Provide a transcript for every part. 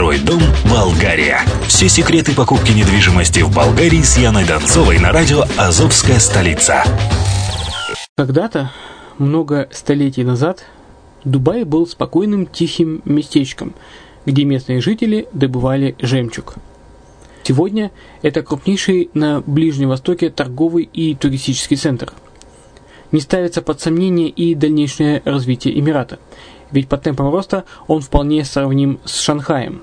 Второй дом Болгария. Все секреты покупки недвижимости в Болгарии с Яной Донцовой на радио «Азовская столица». Когда-то, много столетий назад, Дубай был спокойным тихим местечком, где местные жители добывали жемчуг. Сегодня это крупнейший на Ближнем Востоке торговый и туристический центр. Не ставится под сомнение и дальнейшее развитие Эмирата – ведь по темпам роста он вполне сравним с Шанхаем.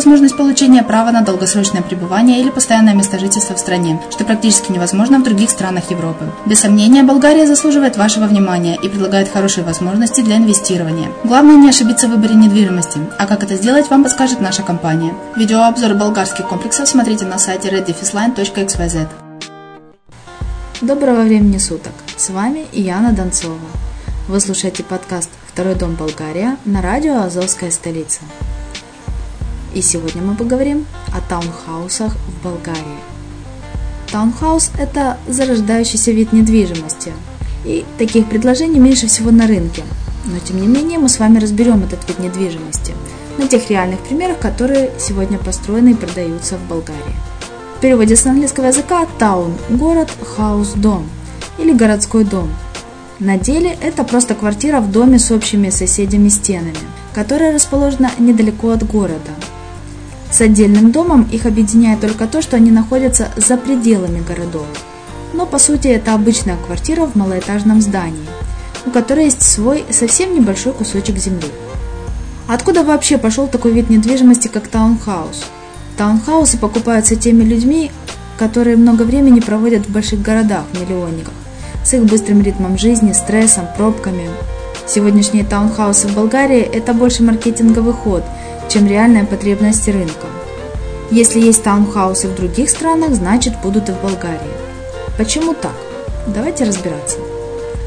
возможность получения права на долгосрочное пребывание или постоянное место жительства в стране, что практически невозможно в других странах Европы. Без сомнения, Болгария заслуживает вашего внимания и предлагает хорошие возможности для инвестирования. Главное не ошибиться в выборе недвижимости, а как это сделать, вам подскажет наша компания. Видеообзор болгарских комплексов смотрите на сайте reddefisline.xyz. Доброго времени суток! С вами Яна Донцова. Вы слушаете подкаст «Второй дом Болгария» на радио «Азовская столица». И сегодня мы поговорим о таунхаусах в Болгарии. Таунхаус – это зарождающийся вид недвижимости, и таких предложений меньше всего на рынке – но тем не менее мы с вами разберем этот вид недвижимости на тех реальных примерах, которые сегодня построены и продаются в Болгарии. В переводе с английского языка таун – город, хаус – дом или городской дом. На деле это просто квартира в доме с общими соседями стенами, которая расположена недалеко от города. С отдельным домом их объединяет только то, что они находятся за пределами городов. Но по сути это обычная квартира в малоэтажном здании – у которой есть свой совсем небольшой кусочек земли. Откуда вообще пошел такой вид недвижимости, как таунхаус? Таунхаусы покупаются теми людьми, которые много времени проводят в больших городах, миллионниках, с их быстрым ритмом жизни, стрессом, пробками. Сегодняшние таунхаусы в Болгарии – это больше маркетинговый ход, чем реальная потребность рынка. Если есть таунхаусы в других странах, значит будут и в Болгарии. Почему так? Давайте разбираться.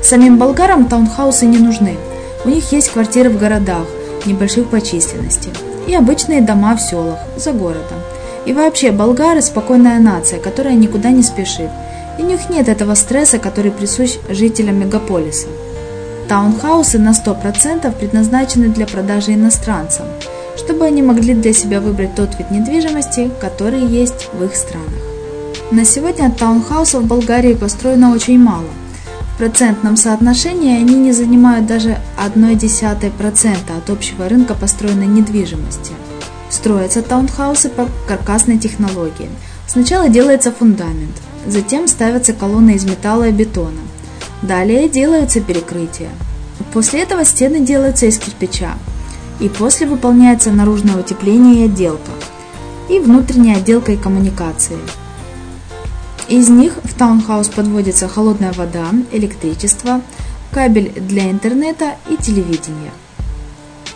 Самим болгарам таунхаусы не нужны. У них есть квартиры в городах, небольших по численности, и обычные дома в селах, за городом. И вообще, болгары – спокойная нация, которая никуда не спешит. И у них нет этого стресса, который присущ жителям мегаполиса. Таунхаусы на 100% предназначены для продажи иностранцам, чтобы они могли для себя выбрать тот вид недвижимости, который есть в их странах. На сегодня таунхаусов в Болгарии построено очень мало. В процентном соотношении они не занимают даже 0,1% от общего рынка построенной недвижимости. Строятся таунхаусы по каркасной технологии. Сначала делается фундамент, затем ставятся колонны из металла и бетона. Далее делаются перекрытия. После этого стены делаются из кирпича. И после выполняется наружное утепление и отделка. И внутренняя отделка и коммуникации. Из них в таунхаус подводится холодная вода, электричество, кабель для интернета и телевидения.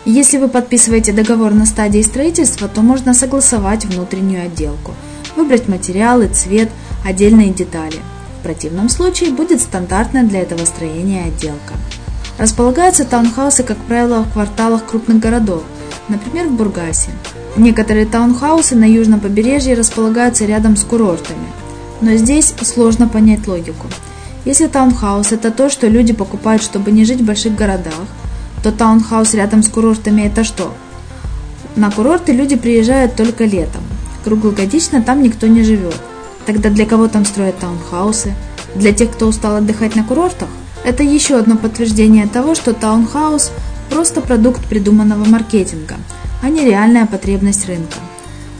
Если вы подписываете договор на стадии строительства, то можно согласовать внутреннюю отделку, выбрать материалы, цвет, отдельные детали. В противном случае будет стандартная для этого строения отделка. Располагаются таунхаусы, как правило, в кварталах крупных городов, например, в Бургасе. Некоторые таунхаусы на южном побережье располагаются рядом с курортами, но здесь сложно понять логику. Если таунхаус – это то, что люди покупают, чтобы не жить в больших городах, то таунхаус рядом с курортами это что? На курорты люди приезжают только летом. Круглогодично там никто не живет. Тогда для кого там строят таунхаусы? Для тех, кто устал отдыхать на курортах? Это еще одно подтверждение того, что таунхаус – просто продукт придуманного маркетинга, а не реальная потребность рынка.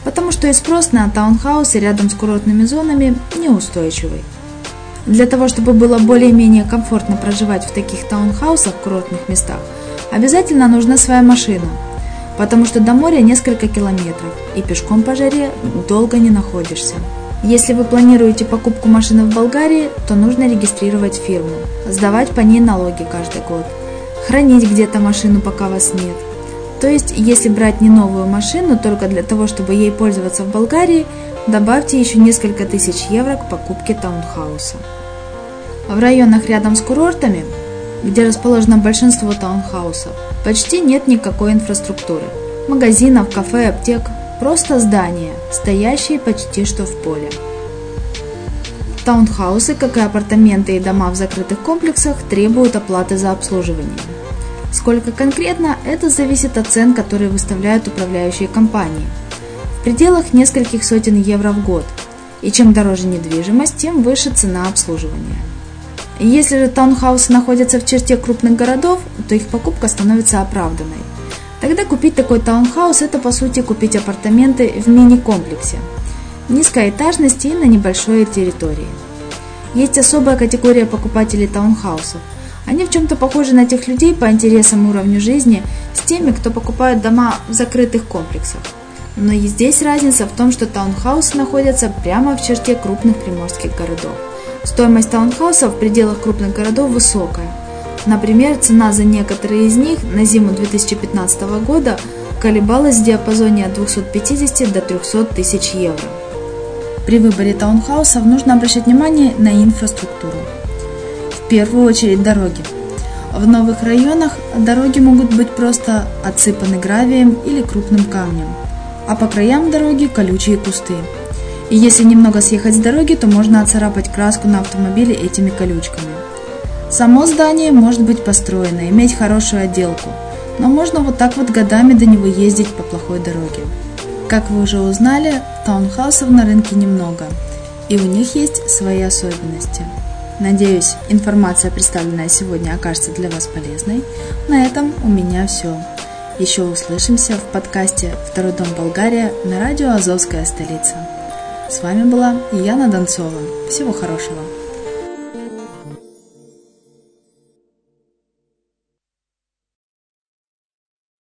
Потому что и спрос на таунхаусы рядом с курортными зонами неустойчивый. Для того, чтобы было более-менее комфортно проживать в таких таунхаусах курортных местах – Обязательно нужна своя машина, потому что до моря несколько километров, и пешком по жаре долго не находишься. Если вы планируете покупку машины в Болгарии, то нужно регистрировать фирму, сдавать по ней налоги каждый год, хранить где-то машину, пока вас нет. То есть, если брать не новую машину только для того, чтобы ей пользоваться в Болгарии, добавьте еще несколько тысяч евро к покупке таунхауса. В районах рядом с курортами где расположено большинство таунхаусов, почти нет никакой инфраструктуры. Магазинов, кафе, аптек – просто здания, стоящие почти что в поле. Таунхаусы, как и апартаменты и дома в закрытых комплексах, требуют оплаты за обслуживание. Сколько конкретно, это зависит от цен, которые выставляют управляющие компании. В пределах нескольких сотен евро в год. И чем дороже недвижимость, тем выше цена обслуживания. Если же таунхаусы находятся в черте крупных городов, то их покупка становится оправданной. Тогда купить такой таунхаус – это по сути купить апартаменты в мини-комплексе, низкой этажности и на небольшой территории. Есть особая категория покупателей таунхаусов. Они в чем-то похожи на тех людей по интересам уровню жизни с теми, кто покупает дома в закрытых комплексах. Но и здесь разница в том, что таунхаусы находятся прямо в черте крупных приморских городов. Стоимость таунхаусов в пределах крупных городов высокая. Например, цена за некоторые из них на зиму 2015 года колебалась в диапазоне от 250 до 300 тысяч евро. При выборе таунхаусов нужно обращать внимание на инфраструктуру. В первую очередь дороги. В новых районах дороги могут быть просто отсыпаны гравием или крупным камнем, а по краям дороги колючие кусты. И если немного съехать с дороги, то можно оцарапать краску на автомобиле этими колючками. Само здание может быть построено, иметь хорошую отделку, но можно вот так вот годами до него ездить по плохой дороге. Как вы уже узнали, таунхаусов на рынке немного, и у них есть свои особенности. Надеюсь, информация, представленная сегодня, окажется для вас полезной. На этом у меня все. Еще услышимся в подкасте «Второй дом Болгария» на радио «Азовская столица». С вами была Яна Донцова. Всего хорошего.